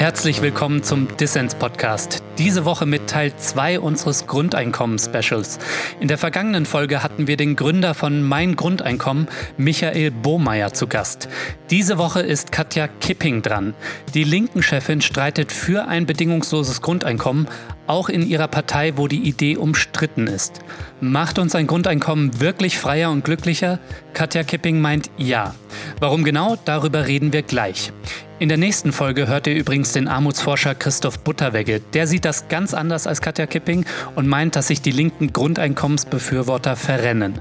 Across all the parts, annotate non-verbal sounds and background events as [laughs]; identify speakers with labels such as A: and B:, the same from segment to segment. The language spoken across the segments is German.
A: Herzlich willkommen zum Dissens Podcast. Diese Woche mit Teil 2 unseres Grundeinkommen-Specials. In der vergangenen Folge hatten wir den Gründer von Mein Grundeinkommen, Michael Bohmeier, zu Gast. Diese Woche ist Katja Kipping dran. Die linken Chefin streitet für ein bedingungsloses Grundeinkommen, auch in ihrer Partei, wo die Idee umstritten ist. Macht uns ein Grundeinkommen wirklich freier und glücklicher? Katja Kipping meint ja. Warum genau? Darüber reden wir gleich. In der nächsten Folge hört ihr übrigens den Armutsforscher Christoph Butterwegge. Der sieht das ganz anders als Katja Kipping und meint, dass sich die linken Grundeinkommensbefürworter verrennen.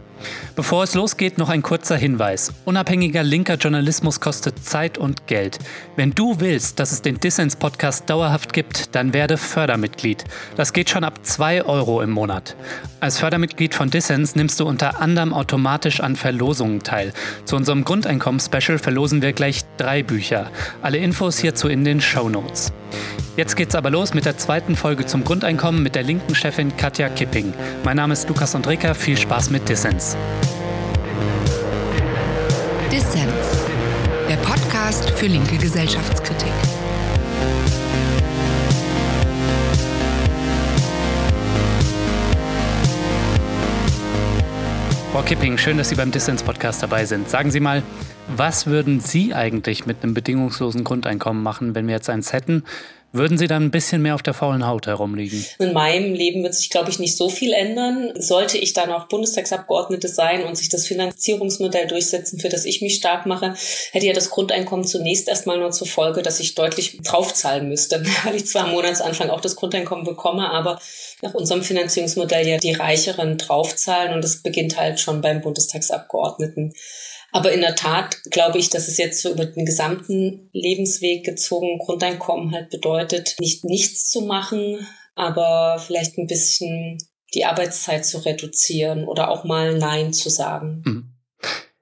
A: Bevor es losgeht, noch ein kurzer Hinweis. Unabhängiger linker Journalismus kostet Zeit und Geld. Wenn du willst, dass es den Dissens-Podcast dauerhaft gibt, dann werde Fördermitglied. Das geht schon ab 2 Euro im Monat. Als Fördermitglied von Dissens nimmst du unter anderem automatisch an Verlosungen teil. Zu unserem Grundeinkommens-Special verlosen wir gleich drei Bücher. Alle Infos hierzu in den Show Notes. Jetzt geht's aber los mit der zweiten Folge zum Grundeinkommen mit der linken Chefin Katja Kipping. Mein Name ist Lukas Andreka, viel Spaß mit Dissens.
B: Dissens, der Podcast für linke Gesellschaftskritik.
A: Frau Kipping, schön, dass Sie beim Dissens-Podcast dabei sind. Sagen Sie mal, was würden Sie eigentlich mit einem bedingungslosen Grundeinkommen machen, wenn wir jetzt eins hätten? Würden Sie dann ein bisschen mehr auf der faulen Haut herumliegen?
C: In meinem Leben wird sich, glaube ich, nicht so viel ändern. Sollte ich dann auch Bundestagsabgeordnete sein und sich das Finanzierungsmodell durchsetzen, für das ich mich stark mache, hätte ja das Grundeinkommen zunächst erstmal nur zur Folge, dass ich deutlich draufzahlen müsste, [laughs] weil ich zwar am Monatsanfang auch das Grundeinkommen bekomme, aber nach unserem Finanzierungsmodell ja die Reicheren draufzahlen und das beginnt halt schon beim Bundestagsabgeordneten. Aber in der Tat glaube ich, dass es jetzt so über den gesamten Lebensweg gezogen Grundeinkommen halt bedeutet, nicht nichts zu machen, aber vielleicht ein bisschen die Arbeitszeit zu reduzieren oder auch mal Nein zu sagen. Mhm.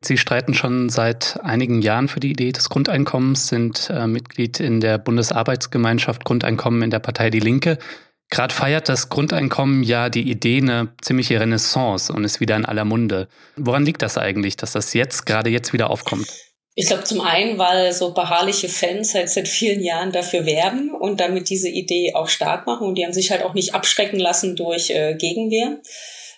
A: Sie streiten schon seit einigen Jahren für die Idee des Grundeinkommens, sind äh, Mitglied in der Bundesarbeitsgemeinschaft Grundeinkommen in der Partei Die Linke. Gerade feiert das Grundeinkommen ja die Idee eine ziemliche Renaissance und ist wieder in aller Munde. Woran liegt das eigentlich, dass das jetzt, gerade jetzt wieder aufkommt?
C: Ich glaube zum einen, weil so beharrliche Fans halt seit vielen Jahren dafür werben und damit diese Idee auch stark machen und die haben sich halt auch nicht abschrecken lassen durch äh, Gegenwehr.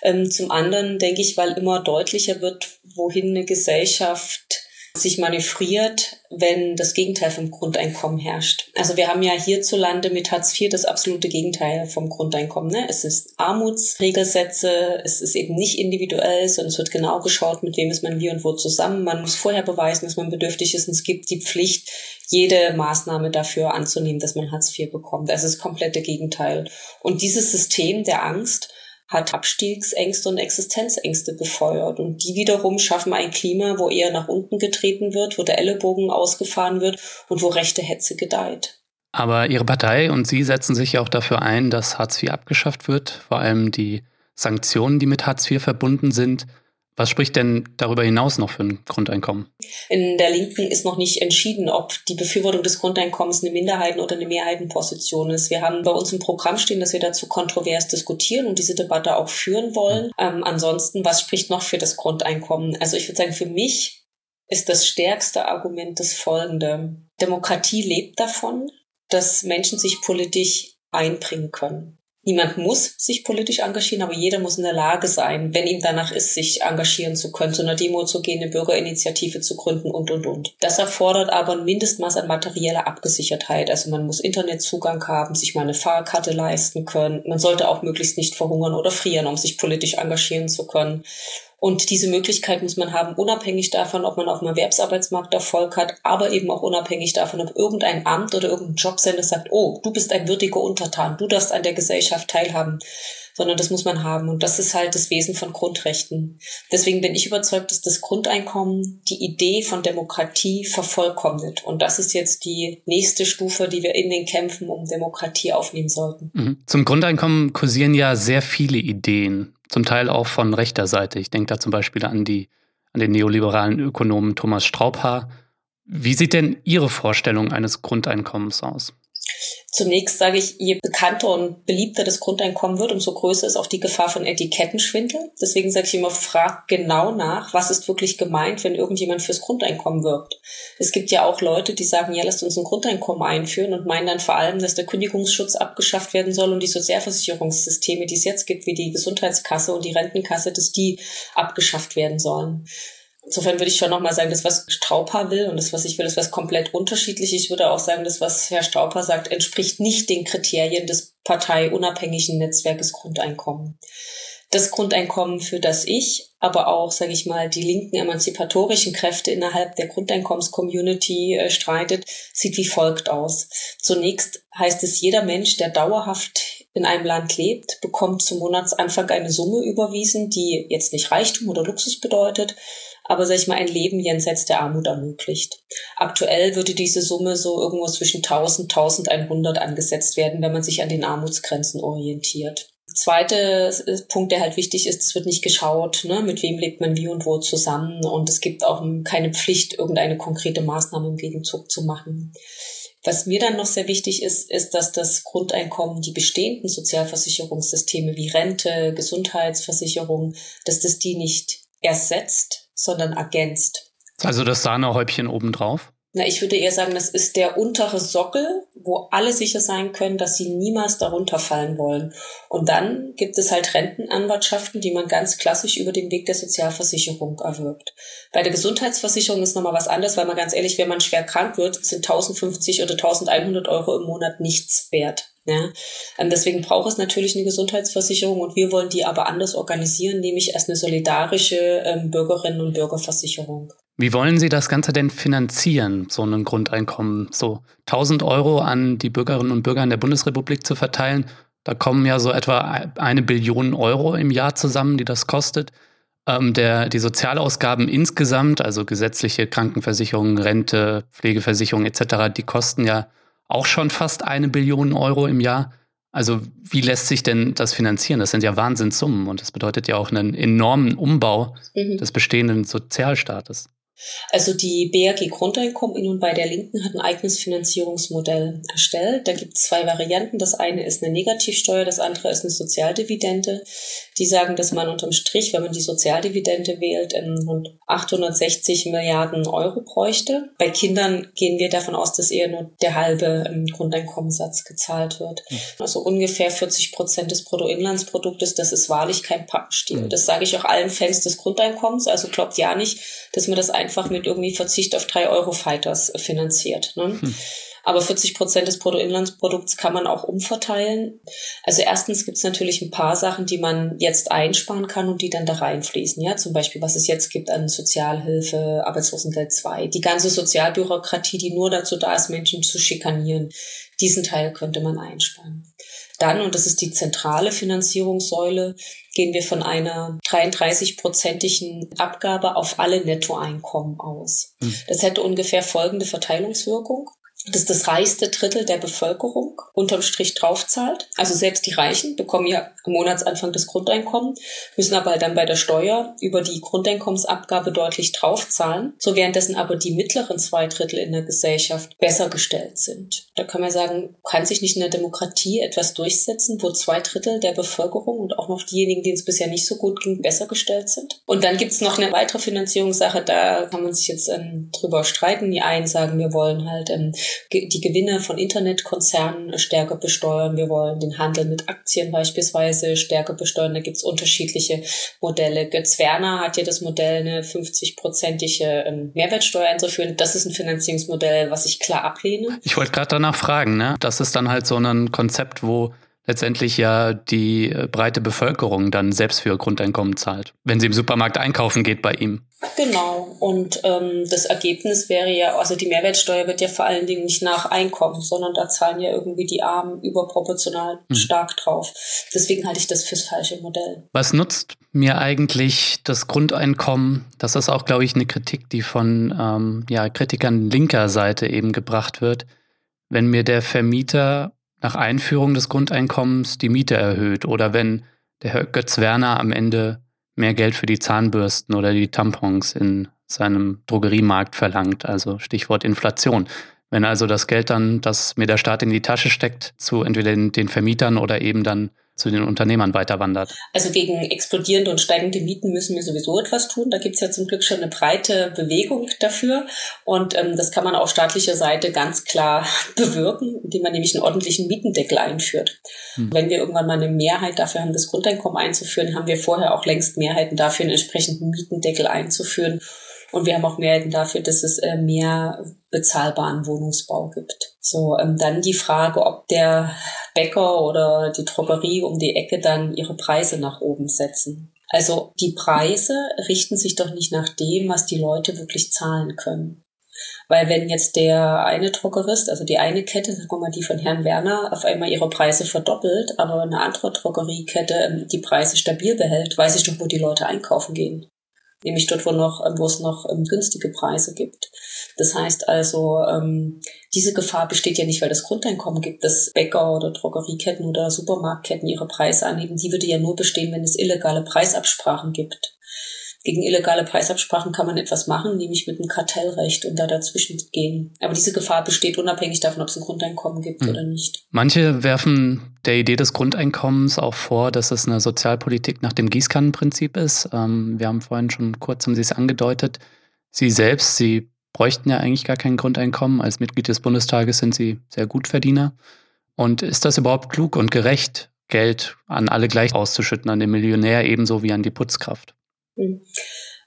C: Ähm, zum anderen denke ich, weil immer deutlicher wird, wohin eine Gesellschaft sich manövriert, wenn das Gegenteil vom Grundeinkommen herrscht. Also wir haben ja hierzulande mit Hartz IV das absolute Gegenteil vom Grundeinkommen. Ne? Es ist Armutsregelsätze, es ist eben nicht individuell, sondern es wird genau geschaut, mit wem ist man wie und wo zusammen. Man muss vorher beweisen, dass man bedürftig ist und es gibt die Pflicht, jede Maßnahme dafür anzunehmen, dass man Hartz IV bekommt. Ist das komplette Gegenteil. Und dieses System der Angst hat Abstiegsängste und Existenzängste befeuert. Und die wiederum schaffen ein Klima, wo eher nach unten getreten wird, wo der Ellenbogen ausgefahren wird und wo rechte Hetze gedeiht.
A: Aber Ihre Partei und Sie setzen sich ja auch dafür ein, dass Hartz IV abgeschafft wird, vor allem die Sanktionen, die mit Hartz IV verbunden sind. Was spricht denn darüber hinaus noch für ein Grundeinkommen?
C: In der Linken ist noch nicht entschieden, ob die Befürwortung des Grundeinkommens eine Minderheiten- oder eine Mehrheitenposition ist. Wir haben bei uns im Programm stehen, dass wir dazu kontrovers diskutieren und diese Debatte auch führen wollen. Ähm, ansonsten, was spricht noch für das Grundeinkommen? Also ich würde sagen, für mich ist das stärkste Argument das folgende. Demokratie lebt davon, dass Menschen sich politisch einbringen können. Niemand muss sich politisch engagieren, aber jeder muss in der Lage sein, wenn ihm danach ist, sich engagieren zu können, zu einer Demo zu gehen, eine Bürgerinitiative zu gründen und, und, und. Das erfordert aber ein Mindestmaß an materieller Abgesichertheit. Also man muss Internetzugang haben, sich mal eine Fahrkarte leisten können. Man sollte auch möglichst nicht verhungern oder frieren, um sich politisch engagieren zu können. Und diese Möglichkeit muss man haben, unabhängig davon, ob man auf dem Erwerbsarbeitsmarkt Erfolg hat, aber eben auch unabhängig davon, ob irgendein Amt oder irgendein Jobcenter sagt, oh, du bist ein würdiger Untertan, du darfst an der Gesellschaft teilhaben sondern das muss man haben. Und das ist halt das Wesen von Grundrechten. Deswegen bin ich überzeugt, dass das Grundeinkommen die Idee von Demokratie vervollkommnet. Und das ist jetzt die nächste Stufe, die wir in den Kämpfen um Demokratie aufnehmen sollten.
A: Mhm. Zum Grundeinkommen kursieren ja sehr viele Ideen zum Teil auch von rechter Seite. Ich denke da zum Beispiel an, die, an den neoliberalen Ökonomen Thomas Straubhaar. Wie sieht denn Ihre Vorstellung eines Grundeinkommens aus?
C: Zunächst sage ich, je bekannter und beliebter das Grundeinkommen wird, umso größer ist auch die Gefahr von Etikettenschwindel. Deswegen sage ich immer, frag genau nach, was ist wirklich gemeint, wenn irgendjemand fürs Grundeinkommen wirbt. Es gibt ja auch Leute, die sagen, ja, lasst uns ein Grundeinkommen einführen und meinen dann vor allem, dass der Kündigungsschutz abgeschafft werden soll und die Sozialversicherungssysteme, die es jetzt gibt, wie die Gesundheitskasse und die Rentenkasse, dass die abgeschafft werden sollen. Insofern würde ich schon nochmal sagen, das, was Strauper will und das, was ich will, ist was komplett unterschiedlich. Ich würde auch sagen, das, was Herr Strauper sagt, entspricht nicht den Kriterien des parteiunabhängigen Netzwerkes Grundeinkommen. Das Grundeinkommen, für das ich, aber auch, sage ich mal, die linken emanzipatorischen Kräfte innerhalb der Grundeinkommens-Community äh, streitet, sieht wie folgt aus. Zunächst heißt es, jeder Mensch, der dauerhaft in einem Land lebt, bekommt zum Monatsanfang eine Summe überwiesen, die jetzt nicht Reichtum oder Luxus bedeutet, aber sag ich mal, ein Leben jenseits der Armut ermöglicht. Aktuell würde diese Summe so irgendwo zwischen 1000 1100 angesetzt werden, wenn man sich an den Armutsgrenzen orientiert. Zweite Punkt, der halt wichtig ist, es wird nicht geschaut, ne, mit wem lebt man wie und wo zusammen und es gibt auch keine Pflicht, irgendeine konkrete Maßnahme im Gegenzug zu machen. Was mir dann noch sehr wichtig ist, ist, dass das Grundeinkommen die bestehenden Sozialversicherungssysteme wie Rente, Gesundheitsversicherung, dass das die nicht ersetzt, sondern ergänzt.
A: Also das Sahnehäubchen obendrauf?
C: Na, ich würde eher sagen, das ist der untere Sockel, wo alle sicher sein können, dass sie niemals darunter fallen wollen. Und dann gibt es halt Rentenanwartschaften, die man ganz klassisch über den Weg der Sozialversicherung erwirbt. Bei der Gesundheitsversicherung ist nochmal was anderes, weil man ganz ehrlich, wenn man schwer krank wird, sind 1050 oder 1100 Euro im Monat nichts wert. Ja, ähm, deswegen braucht es natürlich eine Gesundheitsversicherung und wir wollen die aber anders organisieren, nämlich als eine solidarische ähm, Bürgerinnen- und Bürgerversicherung.
A: Wie wollen Sie das Ganze denn finanzieren, so ein Grundeinkommen? So 1000 Euro an die Bürgerinnen und Bürger in der Bundesrepublik zu verteilen, da kommen ja so etwa eine Billion Euro im Jahr zusammen, die das kostet. Ähm, der, die Sozialausgaben insgesamt, also gesetzliche Krankenversicherung, Rente, Pflegeversicherung etc., die kosten ja auch schon fast eine Billion Euro im Jahr. Also wie lässt sich denn das finanzieren? Das sind ja Wahnsinnssummen und das bedeutet ja auch einen enormen Umbau mhm. des bestehenden Sozialstaates.
C: Also die BRG Grundeinkommen in und bei der Linken hat ein eigenes Finanzierungsmodell erstellt. Da gibt es zwei Varianten. Das eine ist eine Negativsteuer, das andere ist eine Sozialdividende. Die sagen, dass man unterm Strich, wenn man die Sozialdividende wählt, rund 860 Milliarden Euro bräuchte. Bei Kindern gehen wir davon aus, dass eher nur der halbe ähm, Grundeinkommenssatz gezahlt wird. Mhm. Also ungefähr 40 Prozent des Bruttoinlandsproduktes. Das ist wahrlich kein Pappenstiel. Mhm. Das sage ich auch allen Fans des Grundeinkommens. Also glaubt ja nicht, dass man das einfach mit irgendwie Verzicht auf drei Euro Fighters finanziert. Ne? Hm. Aber 40 Prozent des Bruttoinlandsprodukts kann man auch umverteilen. Also erstens gibt es natürlich ein paar Sachen, die man jetzt einsparen kann und die dann da reinfließen. Ja, zum Beispiel, was es jetzt gibt an Sozialhilfe, Arbeitslosengeld 2, die ganze Sozialbürokratie, die nur dazu da ist, Menschen zu schikanieren. Diesen Teil könnte man einsparen. Dann, und das ist die zentrale Finanzierungssäule, gehen wir von einer 33-prozentigen Abgabe auf alle Nettoeinkommen aus. Hm. Das hätte ungefähr folgende Verteilungswirkung dass das reichste Drittel der Bevölkerung unterm Strich draufzahlt. Also selbst die Reichen bekommen ja am Monatsanfang das Grundeinkommen, müssen aber dann bei der Steuer über die Grundeinkommensabgabe deutlich draufzahlen, so währenddessen aber die mittleren zwei Drittel in der Gesellschaft besser gestellt sind. Da kann man sagen, kann sich nicht in der Demokratie etwas durchsetzen, wo zwei Drittel der Bevölkerung und auch noch diejenigen, denen es bisher nicht so gut ging, besser gestellt sind. Und dann gibt es noch eine weitere Finanzierungssache, da kann man sich jetzt ähm, drüber streiten. Die einen sagen, wir wollen halt ähm, die Gewinne von Internetkonzernen stärker besteuern. Wir wollen den Handel mit Aktien beispielsweise stärker besteuern. Da gibt es unterschiedliche Modelle. Götz Werner hat ja das Modell, eine 50-prozentige ähm, Mehrwertsteuer einzuführen. Das ist ein Finanzierungsmodell, was ich klar ablehne.
A: Ich wollte gerade danach fragen, ne? Das ist dann halt so ein Konzept, wo letztendlich ja die äh, breite Bevölkerung dann selbst für Grundeinkommen zahlt, wenn sie im Supermarkt einkaufen geht bei ihm.
C: Genau. Und ähm, das Ergebnis wäre ja, also die Mehrwertsteuer wird ja vor allen Dingen nicht nach Einkommen, sondern da zahlen ja irgendwie die Armen überproportional mhm. stark drauf. Deswegen halte ich das fürs falsche Modell.
A: Was nutzt mir eigentlich das Grundeinkommen? Das ist auch, glaube ich, eine Kritik, die von ähm, ja, Kritikern linker Seite eben gebracht wird. Wenn mir der Vermieter nach Einführung des Grundeinkommens die Miete erhöht oder wenn der Herr Götz Werner am Ende mehr Geld für die Zahnbürsten oder die Tampons in seinem Drogeriemarkt verlangt, also Stichwort Inflation. Wenn also das Geld dann, das mir der Staat in die Tasche steckt, zu entweder den, den Vermietern oder eben dann zu den Unternehmern weiterwandert.
C: Also gegen explodierende und steigende Mieten müssen wir sowieso etwas tun. Da gibt es ja zum Glück schon eine breite Bewegung dafür. Und ähm, das kann man auf staatlicher Seite ganz klar [laughs] bewirken, indem man nämlich einen ordentlichen Mietendeckel einführt. Hm. Wenn wir irgendwann mal eine Mehrheit dafür haben, das Grundeinkommen einzuführen, haben wir vorher auch längst Mehrheiten dafür, einen entsprechenden Mietendeckel einzuführen. Und wir haben auch Mehrheiten dafür, dass es äh, mehr bezahlbaren Wohnungsbau gibt. So, ähm, dann die Frage, ob der Bäcker oder die Drogerie um die Ecke dann ihre Preise nach oben setzen. Also die Preise richten sich doch nicht nach dem, was die Leute wirklich zahlen können. Weil wenn jetzt der eine Drogerist, also die eine Kette, sagen wir mal die von Herrn Werner, auf einmal ihre Preise verdoppelt, aber eine andere Drogeriekette ähm, die Preise stabil behält, weiß ich doch, wo die Leute einkaufen gehen nämlich dort, wo, noch, wo es noch ähm, günstige Preise gibt. Das heißt also, ähm, diese Gefahr besteht ja nicht, weil das Grundeinkommen gibt, dass Bäcker oder Drogerieketten oder Supermarktketten ihre Preise anheben. Die würde ja nur bestehen, wenn es illegale Preisabsprachen gibt gegen illegale Preisabsprachen kann man etwas machen, nämlich mit einem Kartellrecht und da dazwischen gehen. Aber diese Gefahr besteht unabhängig davon, ob es ein Grundeinkommen gibt hm. oder nicht.
A: Manche werfen der Idee des Grundeinkommens auch vor, dass es eine Sozialpolitik nach dem Gießkannenprinzip ist. Ähm, wir haben vorhin schon kurz, haben Sie es angedeutet, Sie selbst, Sie bräuchten ja eigentlich gar kein Grundeinkommen. Als Mitglied des Bundestages sind Sie sehr Gutverdiener. Und ist das überhaupt klug und gerecht, Geld an alle gleich auszuschütten, an den Millionär ebenso wie an die Putzkraft?
C: Hm.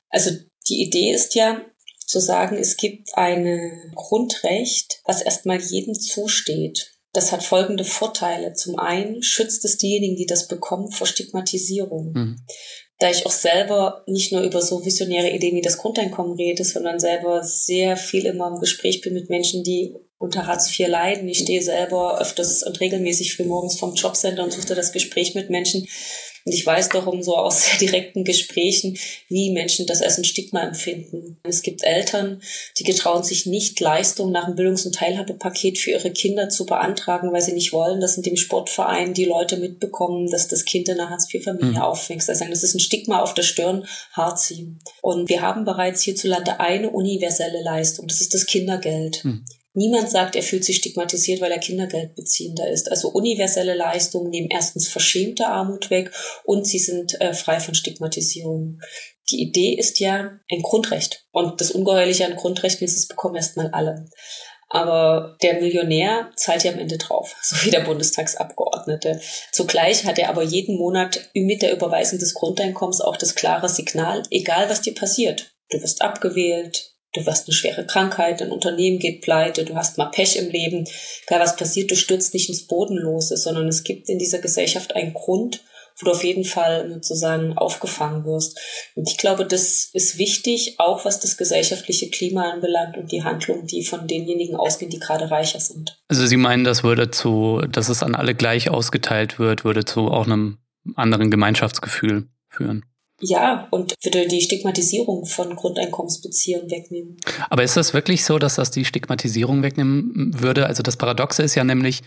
C: Also die Idee ist ja zu sagen, es gibt ein Grundrecht, was erstmal jedem zusteht. Das hat folgende Vorteile. Zum einen schützt es diejenigen, die das bekommen, vor Stigmatisierung. Mhm. Da ich auch selber nicht nur über so visionäre Ideen wie das Grundeinkommen rede, sondern selber sehr viel immer im Gespräch bin mit Menschen, die unter Hartz IV leiden. Ich stehe selber öfters und regelmäßig früh morgens vom Jobcenter und suche das Gespräch mit Menschen, und ich weiß darum so aus [laughs] sehr direkten Gesprächen, wie Menschen das als ein Stigma empfinden. Es gibt Eltern, die getrauen sich nicht, Leistungen nach dem Bildungs- und Teilhabepaket für ihre Kinder zu beantragen, weil sie nicht wollen, dass in dem Sportverein die Leute mitbekommen, dass das Kind in einer Hartz-IV-Familie mhm. aufwächst. Also das ist ein Stigma auf der Stirn, hart ziehen. Und wir haben bereits hierzulande eine universelle Leistung, das ist das Kindergeld. Mhm. Niemand sagt, er fühlt sich stigmatisiert, weil er Kindergeldbeziehender ist. Also universelle Leistungen nehmen erstens verschämte Armut weg und sie sind äh, frei von Stigmatisierung. Die Idee ist ja ein Grundrecht. Und das Ungeheuerliche an Grundrechten ist, es bekommen erstmal alle. Aber der Millionär zahlt ja am Ende drauf, [laughs] so wie der Bundestagsabgeordnete. Zugleich hat er aber jeden Monat mit der Überweisung des Grundeinkommens auch das klare Signal, egal was dir passiert. Du wirst abgewählt, du hast eine schwere Krankheit, ein Unternehmen geht pleite, du hast mal Pech im Leben, egal was passiert, du stürzt nicht ins Bodenlose, sondern es gibt in dieser Gesellschaft einen Grund, wo du auf jeden Fall sozusagen aufgefangen wirst. Und ich glaube, das ist wichtig, auch was das gesellschaftliche Klima anbelangt und die Handlungen, die von denjenigen ausgehen, die gerade reicher sind.
A: Also Sie meinen, das würde zu, dass es an alle gleich ausgeteilt wird, würde zu auch einem anderen Gemeinschaftsgefühl führen?
C: Ja, und würde die Stigmatisierung von Grundeinkommensbeziehungen wegnehmen.
A: Aber ist das wirklich so, dass das die Stigmatisierung wegnehmen würde? Also das Paradoxe ist ja nämlich,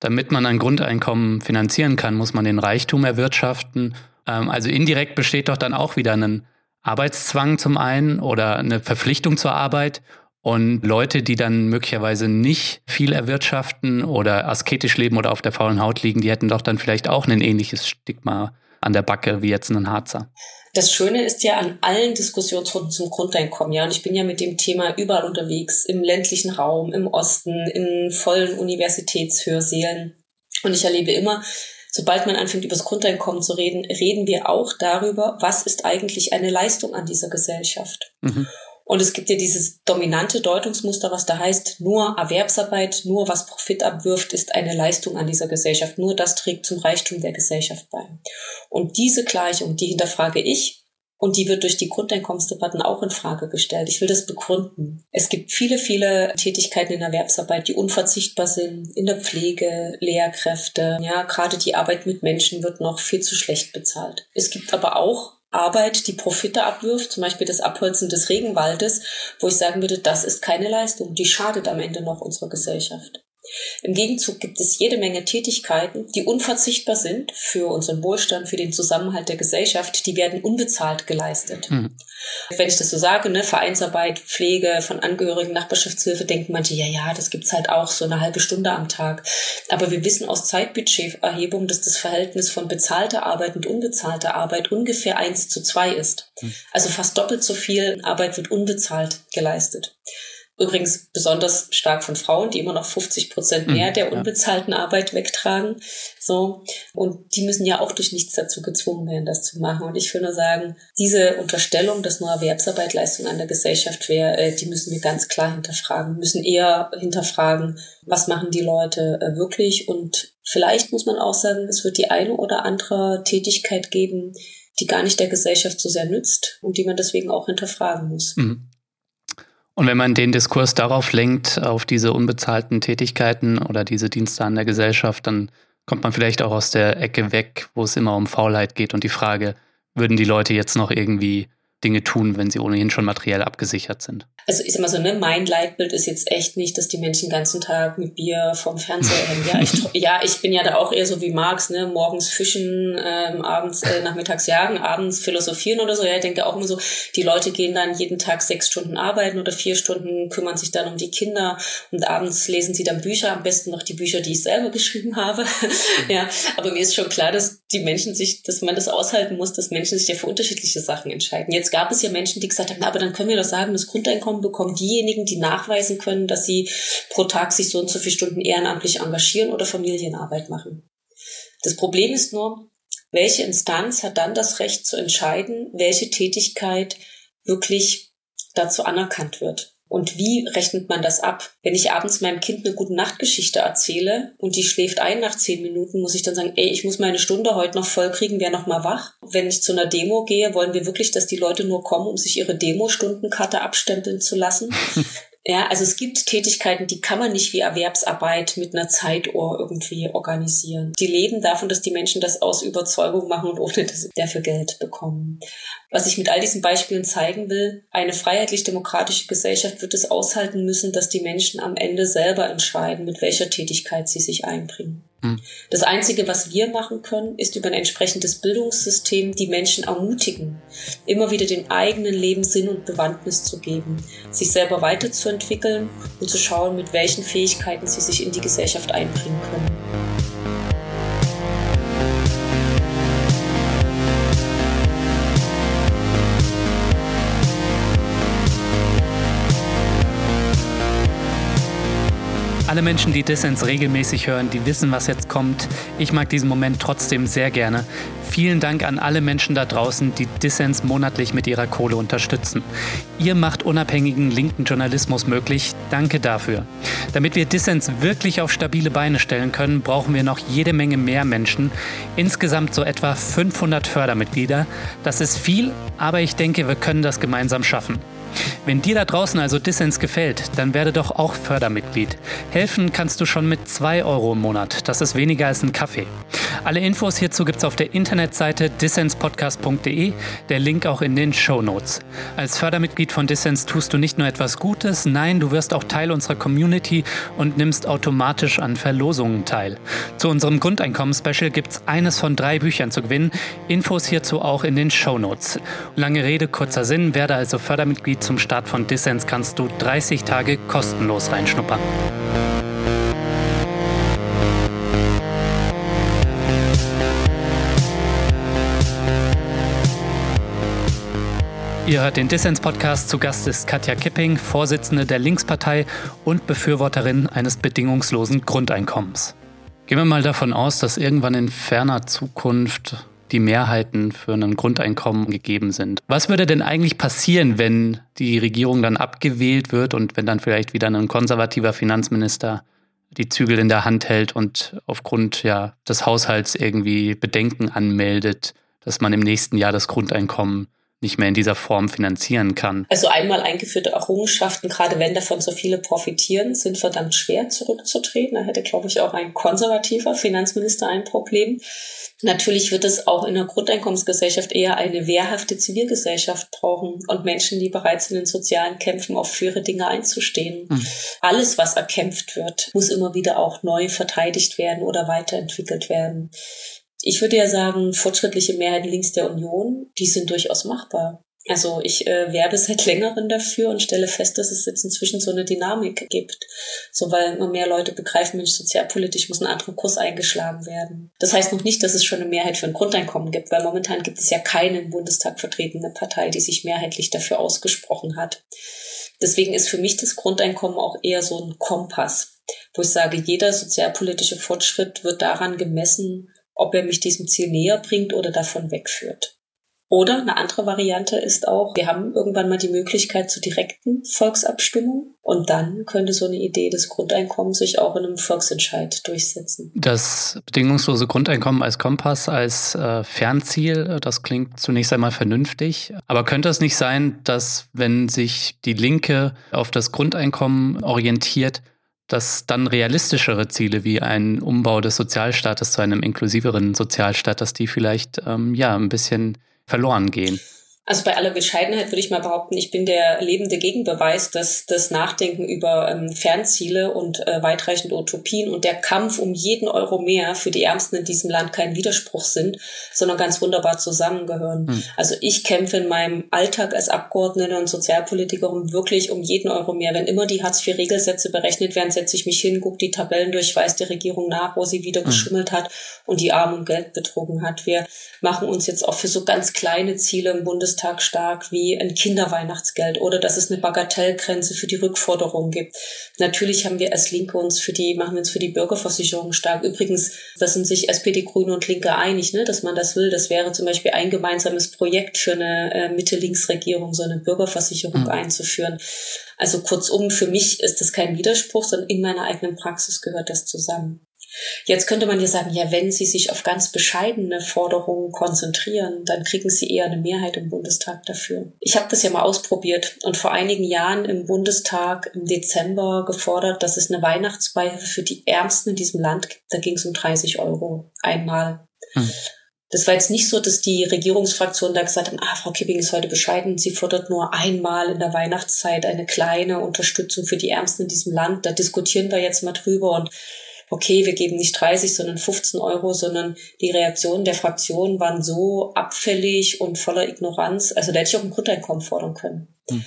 A: damit man ein Grundeinkommen finanzieren kann, muss man den Reichtum erwirtschaften. Ähm, also indirekt besteht doch dann auch wieder ein Arbeitszwang zum einen oder eine Verpflichtung zur Arbeit. Und Leute, die dann möglicherweise nicht viel erwirtschaften oder asketisch leben oder auf der faulen Haut liegen, die hätten doch dann vielleicht auch ein ähnliches Stigma an der Backe wie jetzt ein Harzer.
C: Das Schöne ist ja an allen Diskussionsrunden zum Grundeinkommen, ja, und ich bin ja mit dem Thema überall unterwegs, im ländlichen Raum, im Osten, in vollen Universitätshörsälen. Und ich erlebe immer, sobald man anfängt, über das Grundeinkommen zu reden, reden wir auch darüber, was ist eigentlich eine Leistung an dieser Gesellschaft. Mhm. Und es gibt ja dieses dominante Deutungsmuster, was da heißt, nur Erwerbsarbeit, nur was Profit abwirft, ist eine Leistung an dieser Gesellschaft. Nur das trägt zum Reichtum der Gesellschaft bei. Und diese Gleichung, die hinterfrage ich und die wird durch die Grundeinkommensdebatten auch in Frage gestellt. Ich will das begründen. Es gibt viele, viele Tätigkeiten in Erwerbsarbeit, die unverzichtbar sind. In der Pflege, Lehrkräfte, ja, gerade die Arbeit mit Menschen wird noch viel zu schlecht bezahlt. Es gibt aber auch Arbeit, die Profite abwirft, zum Beispiel das Abholzen des Regenwaldes, wo ich sagen würde, das ist keine Leistung, die schadet am Ende noch unserer Gesellschaft. Im Gegenzug gibt es jede Menge Tätigkeiten, die unverzichtbar sind für unseren Wohlstand, für den Zusammenhalt der Gesellschaft, die werden unbezahlt geleistet. Mhm. Wenn ich das so sage, ne, Vereinsarbeit, Pflege von Angehörigen, Nachbarschaftshilfe, denken manche, ja, ja, das gibt's halt auch so eine halbe Stunde am Tag. Aber wir wissen aus Zeitbudgeterhebung, dass das Verhältnis von bezahlter Arbeit und unbezahlter Arbeit ungefähr eins zu zwei ist. Mhm. Also fast doppelt so viel Arbeit wird unbezahlt geleistet. Übrigens besonders stark von Frauen, die immer noch 50 Prozent mehr mhm, der unbezahlten. Arbeit wegtragen. So. Und die müssen ja auch durch nichts dazu gezwungen werden, das zu machen. Und ich will nur sagen, diese Unterstellung, dass nur Erwerbsarbeit Leistung an der Gesellschaft wäre, äh, die müssen wir ganz klar hinterfragen. Wir müssen eher hinterfragen, was machen die Leute äh, wirklich? Und vielleicht muss man auch sagen, es wird die eine oder andere Tätigkeit geben, die gar nicht der Gesellschaft so sehr nützt und die man deswegen auch hinterfragen muss. Mhm.
A: Und wenn man den Diskurs darauf lenkt, auf diese unbezahlten Tätigkeiten oder diese Dienste an der Gesellschaft, dann kommt man vielleicht auch aus der Ecke weg, wo es immer um Faulheit geht und die Frage, würden die Leute jetzt noch irgendwie Dinge tun, wenn sie ohnehin schon materiell abgesichert sind.
C: Also ich sag mal so, ne, mein Leitbild ist jetzt echt nicht, dass die Menschen den ganzen Tag mit Bier vom Fernseher hängen. Ja, ich, [laughs] ja, ich bin ja da auch eher so wie Marx, ne, morgens fischen, ähm, abends, äh, nachmittags jagen, abends philosophieren oder so. Ja, ich denke auch immer so, die Leute gehen dann jeden Tag sechs Stunden arbeiten oder vier Stunden, kümmern sich dann um die Kinder und abends lesen sie dann Bücher, am besten noch die Bücher, die ich selber geschrieben habe. [laughs] ja, aber mir ist schon klar, dass die Menschen sich, dass man das aushalten muss, dass Menschen sich ja für unterschiedliche Sachen entscheiden. Jetzt gab es ja Menschen, die gesagt haben, na, aber dann können wir doch sagen, das Grundeinkommen bekommen diejenigen, die nachweisen können, dass sie pro Tag sich so und so viele Stunden ehrenamtlich engagieren oder Familienarbeit machen. Das Problem ist nur, welche Instanz hat dann das Recht zu entscheiden, welche Tätigkeit wirklich dazu anerkannt wird? Und wie rechnet man das ab? Wenn ich abends meinem Kind eine gute Nachtgeschichte erzähle und die schläft ein nach zehn Minuten, muss ich dann sagen, ey, ich muss meine Stunde heute noch voll kriegen, wer noch mal wach? Wenn ich zu einer Demo gehe, wollen wir wirklich, dass die Leute nur kommen, um sich ihre Demo-Stundenkarte abstempeln zu lassen? [laughs] Ja, also es gibt Tätigkeiten, die kann man nicht wie Erwerbsarbeit mit einer Zeituhr irgendwie organisieren. Die leben davon, dass die Menschen das aus Überzeugung machen und ohne dass sie dafür Geld bekommen. Was ich mit all diesen Beispielen zeigen will, eine freiheitlich-demokratische Gesellschaft wird es aushalten müssen, dass die Menschen am Ende selber entscheiden, mit welcher Tätigkeit sie sich einbringen. Hm. Das Einzige, was wir machen können, ist über ein entsprechendes Bildungssystem die Menschen ermutigen, immer wieder den eigenen Leben Sinn und Bewandtnis zu geben, sich selber weiterzuentwickeln und zu schauen, mit welchen Fähigkeiten sie sich in die Gesellschaft einbringen können.
A: Alle Menschen, die Dissens regelmäßig hören, die wissen, was jetzt kommt. Ich mag diesen Moment trotzdem sehr gerne. Vielen Dank an alle Menschen da draußen, die Dissens monatlich mit ihrer Kohle unterstützen. Ihr macht unabhängigen linken Journalismus möglich. Danke dafür. Damit wir Dissens wirklich auf stabile Beine stellen können, brauchen wir noch jede Menge mehr Menschen. Insgesamt so etwa 500 Fördermitglieder. Das ist viel, aber ich denke, wir können das gemeinsam schaffen. Wenn dir da draußen also Dissens gefällt, dann werde doch auch Fördermitglied. Helfen kannst du schon mit 2 Euro im Monat. Das ist weniger als ein Kaffee. Alle Infos hierzu gibt es auf der Internetseite dissenspodcast.de, der Link auch in den Show Notes. Als Fördermitglied von Dissens tust du nicht nur etwas Gutes, nein, du wirst auch Teil unserer Community und nimmst automatisch an Verlosungen teil. Zu unserem Grundeinkommen-Special gibt es eines von drei Büchern zu gewinnen. Infos hierzu auch in den Show Notes. Lange Rede, kurzer Sinn, werde also Fördermitglied zum Start von Dissens kannst du 30 Tage kostenlos reinschnuppern. Ihr hört den Dissens-Podcast. Zu Gast ist Katja Kipping, Vorsitzende der Linkspartei und Befürworterin eines bedingungslosen Grundeinkommens. Gehen wir mal davon aus, dass irgendwann in ferner Zukunft die Mehrheiten für ein Grundeinkommen gegeben sind. Was würde denn eigentlich passieren, wenn die Regierung dann abgewählt wird und wenn dann vielleicht wieder ein konservativer Finanzminister die Zügel in der Hand hält und aufgrund ja, des Haushalts irgendwie Bedenken anmeldet, dass man im nächsten Jahr das Grundeinkommen nicht mehr in dieser Form finanzieren kann.
C: Also einmal eingeführte Errungenschaften, gerade wenn davon so viele profitieren, sind verdammt schwer zurückzutreten. Da hätte, glaube ich, auch ein konservativer Finanzminister ein Problem. Natürlich wird es auch in der Grundeinkommensgesellschaft eher eine wehrhafte Zivilgesellschaft brauchen und Menschen, die bereit sind, in sozialen Kämpfen auch für ihre Dinge einzustehen. Mhm. Alles, was erkämpft wird, muss immer wieder auch neu verteidigt werden oder weiterentwickelt werden. Ich würde ja sagen, fortschrittliche Mehrheiten links der Union, die sind durchaus machbar. Also ich äh, werbe seit längerem dafür und stelle fest, dass es jetzt inzwischen so eine Dynamik gibt. So weil immer mehr Leute begreifen, Mensch, sozialpolitisch muss ein anderer Kurs eingeschlagen werden. Das heißt noch nicht, dass es schon eine Mehrheit für ein Grundeinkommen gibt, weil momentan gibt es ja keine im Bundestag vertretene Partei, die sich mehrheitlich dafür ausgesprochen hat. Deswegen ist für mich das Grundeinkommen auch eher so ein Kompass, wo ich sage, jeder sozialpolitische Fortschritt wird daran gemessen, ob er mich diesem Ziel näher bringt oder davon wegführt. Oder eine andere Variante ist auch, wir haben irgendwann mal die Möglichkeit zur direkten Volksabstimmung und dann könnte so eine Idee des Grundeinkommens sich auch in einem Volksentscheid durchsetzen.
A: Das bedingungslose Grundeinkommen als Kompass, als äh, Fernziel, das klingt zunächst einmal vernünftig. Aber könnte es nicht sein, dass wenn sich die Linke auf das Grundeinkommen orientiert, dass dann realistischere Ziele wie ein Umbau des Sozialstaates zu einem inklusiveren Sozialstaat, dass die vielleicht ähm, ja ein bisschen verloren gehen.
C: Also bei aller Bescheidenheit würde ich mal behaupten, ich bin der lebende Gegenbeweis, dass das Nachdenken über ähm, Fernziele und äh, weitreichende Utopien und der Kampf um jeden Euro mehr für die Ärmsten in diesem Land kein Widerspruch sind, sondern ganz wunderbar zusammengehören. Hm. Also ich kämpfe in meinem Alltag als Abgeordnete und Sozialpolitikerin wirklich um jeden Euro mehr. Wenn immer die Hartz-IV-Regelsätze berechnet werden, setze ich mich hin, gucke die Tabellen durch, weiß die Regierung nach, wo sie wieder hm. geschummelt hat und die Armen Geld betrogen hat. Wir machen uns jetzt auch für so ganz kleine Ziele im Bundestag Bundestag stark wie ein Kinderweihnachtsgeld oder dass es eine Bagatellgrenze für die Rückforderung gibt. Natürlich haben wir als Linke uns für die, machen wir uns für die Bürgerversicherung stark. Übrigens, da sind sich SPD, Grüne und Linke einig, ne, dass man das will. Das wäre zum Beispiel ein gemeinsames Projekt für eine äh, Mitte-Links-Regierung, so eine Bürgerversicherung mhm. einzuführen. Also kurzum, für mich ist das kein Widerspruch, sondern in meiner eigenen Praxis gehört das zusammen. Jetzt könnte man ja sagen, ja, wenn Sie sich auf ganz bescheidene Forderungen konzentrieren, dann kriegen Sie eher eine Mehrheit im Bundestag dafür. Ich habe das ja mal ausprobiert und vor einigen Jahren im Bundestag im Dezember gefordert, dass es eine Weihnachtsbeihilfe für die Ärmsten in diesem Land gibt. Da ging es um 30 Euro einmal. Hm. Das war jetzt nicht so, dass die Regierungsfraktion da gesagt haben, ah, Frau Kipping ist heute bescheiden, sie fordert nur einmal in der Weihnachtszeit eine kleine Unterstützung für die Ärmsten in diesem Land. Da diskutieren wir jetzt mal drüber und okay, wir geben nicht 30, sondern 15 Euro, sondern die Reaktionen der Fraktionen waren so abfällig und voller Ignoranz. Also da hätte ich auch ein Grundeinkommen fordern können. Hm.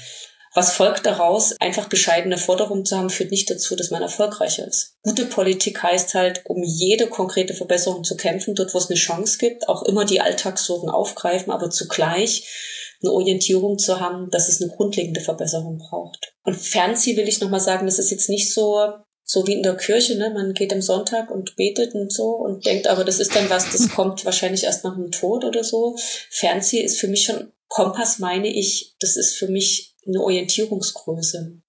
C: Was folgt daraus? Einfach bescheidene Forderungen zu haben, führt nicht dazu, dass man erfolgreicher ist. Gute Politik heißt halt, um jede konkrete Verbesserung zu kämpfen, dort wo es eine Chance gibt, auch immer die Alltagssorgen aufgreifen, aber zugleich eine Orientierung zu haben, dass es eine grundlegende Verbesserung braucht. Und Fernzieh will ich nochmal sagen, das ist jetzt nicht so, so wie in der Kirche, ne? Man geht am Sonntag und betet und so und denkt, aber das ist dann was, das [laughs] kommt wahrscheinlich erst nach dem Tod oder so. Fernzieh ist für mich schon Kompass, meine ich, das ist für mich eine Orientierungsgröße.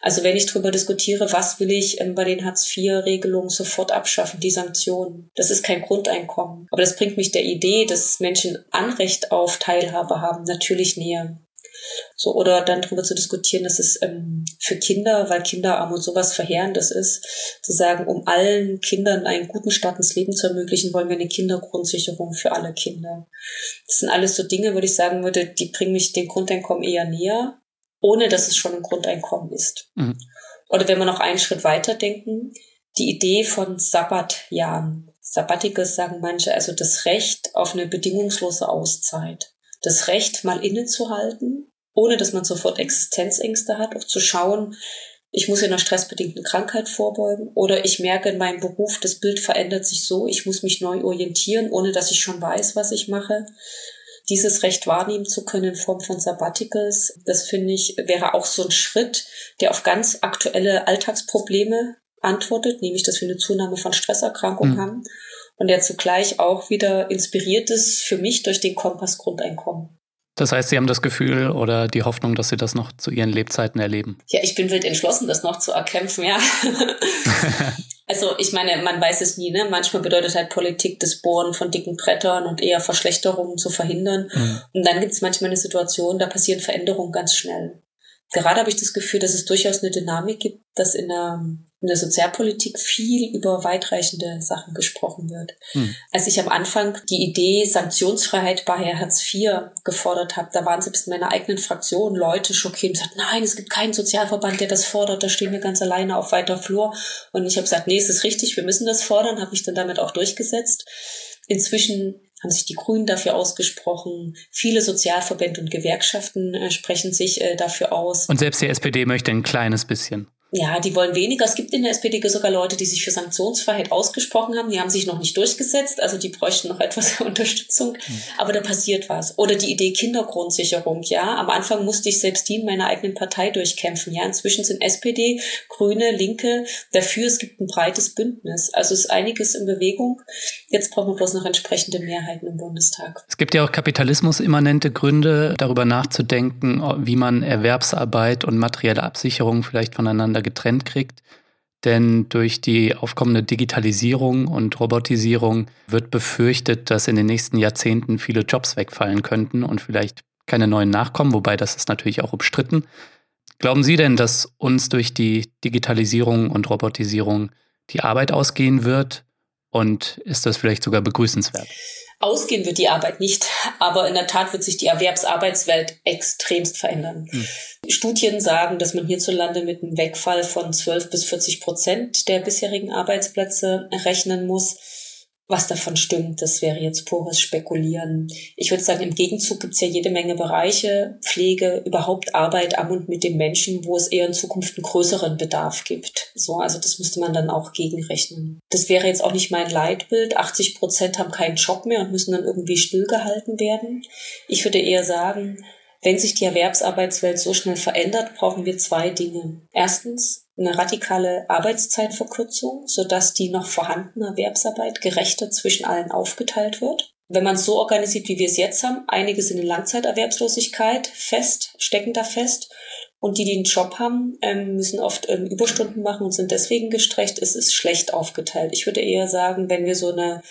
C: Also wenn ich darüber diskutiere, was will ich ähm, bei den Hartz-IV-Regelungen sofort abschaffen, die Sanktionen. Das ist kein Grundeinkommen. Aber das bringt mich der Idee, dass Menschen Anrecht auf Teilhabe haben, natürlich näher. So, oder dann darüber zu diskutieren, dass es ähm, für Kinder, weil Kinderarmut sowas Verheerendes ist, zu sagen, um allen Kindern einen guten Start ins Leben zu ermöglichen, wollen wir eine Kindergrundsicherung für alle Kinder. Das sind alles so Dinge, würde ich sagen würde, die bringen mich dem Grundeinkommen eher näher, ohne dass es schon ein Grundeinkommen ist. Mhm. Oder wenn wir noch einen Schritt weiter denken, die Idee von Sabbatjahren. Sabbaticals sagen manche, also das Recht auf eine bedingungslose Auszeit das Recht, mal innezuhalten, ohne dass man sofort Existenzängste hat, auch zu schauen, ich muss in einer stressbedingten Krankheit vorbeugen oder ich merke in meinem Beruf, das Bild verändert sich so, ich muss mich neu orientieren, ohne dass ich schon weiß, was ich mache. Dieses Recht wahrnehmen zu können in Form von Sabbaticals, das finde ich, wäre auch so ein Schritt, der auf ganz aktuelle Alltagsprobleme antwortet, nämlich dass wir eine Zunahme von Stresserkrankungen mhm. haben und der zugleich auch wieder inspiriert ist für mich durch den Kompass Grundeinkommen.
A: Das heißt, Sie haben das Gefühl oder die Hoffnung, dass Sie das noch zu Ihren Lebzeiten erleben?
C: Ja, ich bin wild entschlossen, das noch zu erkämpfen, ja. [laughs] Also ich meine, man weiß es nie, ne? Manchmal bedeutet halt Politik das Bohren von dicken Brettern und eher Verschlechterungen zu verhindern. Mhm. Und dann gibt es manchmal eine Situation, da passieren Veränderungen ganz schnell. Gerade habe ich das Gefühl, dass es durchaus eine Dynamik gibt, dass in der in der Sozialpolitik viel über weitreichende Sachen gesprochen wird. Hm. Als ich am Anfang die Idee Sanktionsfreiheit bei Hartz IV gefordert habe, da waren selbst in meiner eigenen Fraktion Leute schockiert und gesagt, nein, es gibt keinen Sozialverband, der das fordert, da stehen wir ganz alleine auf weiter Flur. Und ich habe gesagt, nee, es ist richtig, wir müssen das fordern, habe mich dann damit auch durchgesetzt. Inzwischen haben sich die Grünen dafür ausgesprochen. Viele Sozialverbände und Gewerkschaften äh, sprechen sich äh, dafür aus.
A: Und selbst die SPD möchte ein kleines bisschen
C: ja, die wollen weniger. Es gibt in der SPD sogar Leute, die sich für Sanktionsfreiheit ausgesprochen haben. Die haben sich noch nicht durchgesetzt, also die bräuchten noch [laughs] etwas Unterstützung. Mhm. Aber da passiert was. Oder die Idee Kindergrundsicherung. Ja, am Anfang musste ich selbst die in meiner eigenen Partei durchkämpfen. Ja, inzwischen sind SPD, Grüne, Linke dafür. Es gibt ein breites Bündnis. Also ist einiges in Bewegung. Jetzt brauchen wir bloß noch entsprechende Mehrheiten im Bundestag.
A: Es gibt ja auch kapitalismusimmanente Gründe, darüber nachzudenken, wie man Erwerbsarbeit und materielle Absicherung vielleicht voneinander getrennt kriegt. Denn durch die aufkommende Digitalisierung und Robotisierung wird befürchtet, dass in den nächsten Jahrzehnten viele Jobs wegfallen könnten und vielleicht keine neuen nachkommen, wobei das ist natürlich auch umstritten. Glauben Sie denn, dass uns durch die Digitalisierung und Robotisierung die Arbeit ausgehen wird? Und ist das vielleicht sogar begrüßenswert?
C: Ausgehen wird die Arbeit nicht, aber in der Tat wird sich die Erwerbsarbeitswelt extremst verändern. Hm. Studien sagen, dass man hierzulande mit einem Wegfall von 12 bis 40 Prozent der bisherigen Arbeitsplätze rechnen muss. Was davon stimmt, das wäre jetzt pures Spekulieren. Ich würde sagen, im Gegenzug gibt es ja jede Menge Bereiche, Pflege, überhaupt Arbeit am und mit dem Menschen, wo es eher in Zukunft einen größeren Bedarf gibt. So, also das müsste man dann auch gegenrechnen. Das wäre jetzt auch nicht mein Leitbild. 80 Prozent haben keinen Job mehr und müssen dann irgendwie stillgehalten werden. Ich würde eher sagen, wenn sich die Erwerbsarbeitswelt so schnell verändert, brauchen wir zwei Dinge. Erstens eine radikale Arbeitszeitverkürzung, sodass die noch vorhandene Erwerbsarbeit gerechter zwischen allen aufgeteilt wird. Wenn man es so organisiert, wie wir es jetzt haben, einige sind in Langzeiterwerbslosigkeit fest, stecken da fest. Und die, die einen Job haben, ähm, müssen oft ähm, Überstunden machen und sind deswegen gestrecht. Es ist schlecht aufgeteilt. Ich würde eher sagen, wenn wir so eine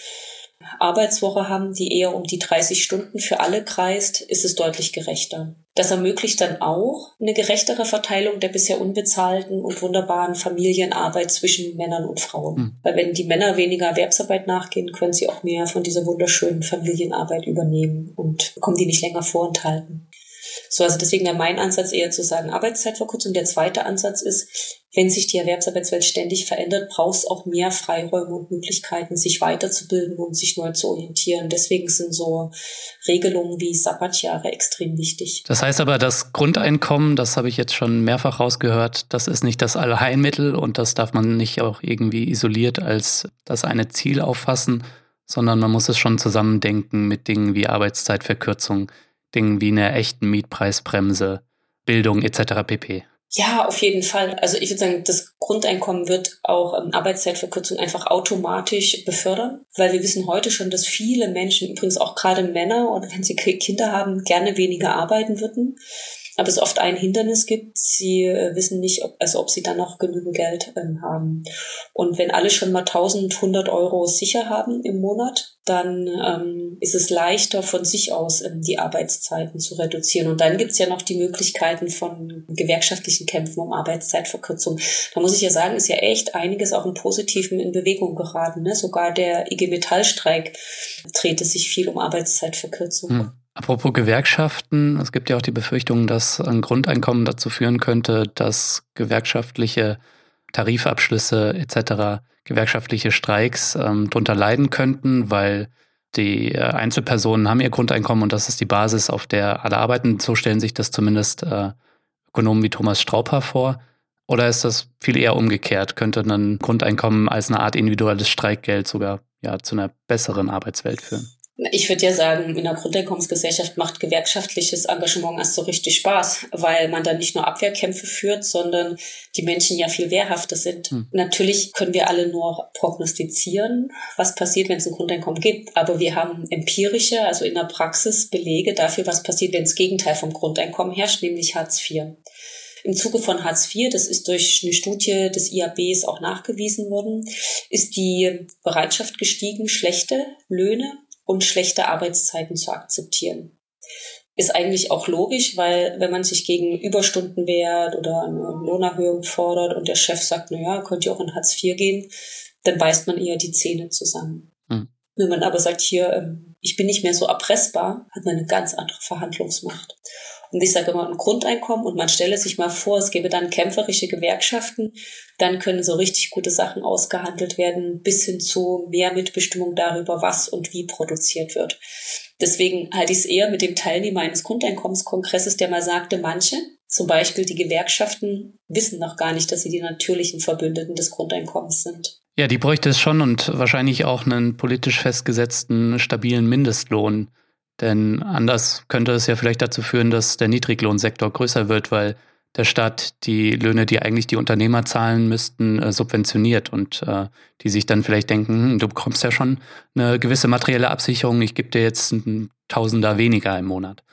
C: Arbeitswoche haben, die eher um die 30 Stunden für alle kreist, ist es deutlich gerechter. Das ermöglicht dann auch eine gerechtere Verteilung der bisher unbezahlten und wunderbaren Familienarbeit zwischen Männern und Frauen. Mhm. Weil wenn die Männer weniger Erwerbsarbeit nachgehen, können sie auch mehr von dieser wunderschönen Familienarbeit übernehmen und bekommen die nicht länger vorenthalten. So, also deswegen wäre mein Ansatz eher zu sagen Arbeitszeitverkürzung. Der zweite Ansatz ist, wenn sich die Erwerbsarbeitswelt ständig verändert, braucht es auch mehr Freiräume und Möglichkeiten, sich weiterzubilden und sich neu zu orientieren. Deswegen sind so Regelungen wie Sabbatjahre extrem wichtig.
A: Das heißt aber, das Grundeinkommen, das habe ich jetzt schon mehrfach rausgehört, das ist nicht das Allheilmittel und das darf man nicht auch irgendwie isoliert als das eine Ziel auffassen, sondern man muss es schon zusammendenken mit Dingen wie Arbeitszeitverkürzung, Dingen wie einer echten Mietpreisbremse, Bildung etc. pp.
C: Ja, auf jeden Fall. Also ich würde sagen, das Grundeinkommen wird auch ähm, Arbeitszeitverkürzung einfach automatisch befördern, weil wir wissen heute schon, dass viele Menschen, übrigens auch gerade Männer oder wenn sie Kinder haben, gerne weniger arbeiten würden aber es oft ein Hindernis gibt. Sie äh, wissen nicht, ob, also ob sie dann noch genügend Geld ähm, haben. Und wenn alle schon mal 1100 Euro sicher haben im Monat, dann ähm, ist es leichter von sich aus ähm, die Arbeitszeiten zu reduzieren. Und dann gibt's ja noch die Möglichkeiten von gewerkschaftlichen Kämpfen um Arbeitszeitverkürzung. Da muss ich ja sagen, ist ja echt einiges auch im Positiven in Bewegung geraten. Ne? Sogar der IG Metallstreik drehte sich viel um Arbeitszeitverkürzung. Hm.
A: Apropos Gewerkschaften, es gibt ja auch die Befürchtung, dass ein Grundeinkommen dazu führen könnte, dass gewerkschaftliche Tarifabschlüsse etc., gewerkschaftliche Streiks ähm, darunter leiden könnten, weil die äh, Einzelpersonen haben ihr Grundeinkommen und das ist die Basis, auf der alle arbeiten. So stellen sich das zumindest äh, Ökonomen wie Thomas Straubhaar vor. Oder ist das viel eher umgekehrt? Könnte ein Grundeinkommen als eine Art individuelles Streikgeld sogar ja, zu einer besseren Arbeitswelt führen?
C: Ich würde ja sagen, in einer Grundeinkommensgesellschaft macht gewerkschaftliches Engagement erst so richtig Spaß, weil man dann nicht nur Abwehrkämpfe führt, sondern die Menschen ja viel wehrhafter sind. Hm. Natürlich können wir alle nur prognostizieren, was passiert, wenn es ein Grundeinkommen gibt, aber wir haben empirische, also in der Praxis Belege dafür, was passiert, wenn das Gegenteil vom Grundeinkommen herrscht, nämlich Hartz IV. Im Zuge von Hartz IV, das ist durch eine Studie des IABs auch nachgewiesen worden, ist die Bereitschaft gestiegen, schlechte Löhne und schlechte Arbeitszeiten zu akzeptieren. Ist eigentlich auch logisch, weil wenn man sich gegen Überstunden wehrt oder eine Lohnerhöhung fordert und der Chef sagt, na ja, könnt ihr auch in Hartz IV gehen, dann beißt man eher die Zähne zusammen. Mhm. Wenn man aber sagt, hier, ähm, ich bin nicht mehr so erpressbar, hat man eine ganz andere Verhandlungsmacht. Und ich sage immer ein Grundeinkommen und man stelle sich mal vor, es gäbe dann kämpferische Gewerkschaften, dann können so richtig gute Sachen ausgehandelt werden, bis hin zu mehr Mitbestimmung darüber, was und wie produziert wird. Deswegen halte ich es eher mit dem Teilnehmer eines Grundeinkommenskongresses, der mal sagte, manche, zum Beispiel die Gewerkschaften, wissen noch gar nicht, dass sie die natürlichen Verbündeten des Grundeinkommens sind.
A: Ja, die bräuchte es schon und wahrscheinlich auch einen politisch festgesetzten, stabilen Mindestlohn. Denn anders könnte es ja vielleicht dazu führen, dass der Niedriglohnsektor größer wird, weil der Staat die Löhne, die eigentlich die Unternehmer zahlen müssten, äh, subventioniert und äh, die sich dann vielleicht denken, hm, du bekommst ja schon eine gewisse materielle Absicherung, ich gebe dir jetzt ein Tausender weniger im Monat.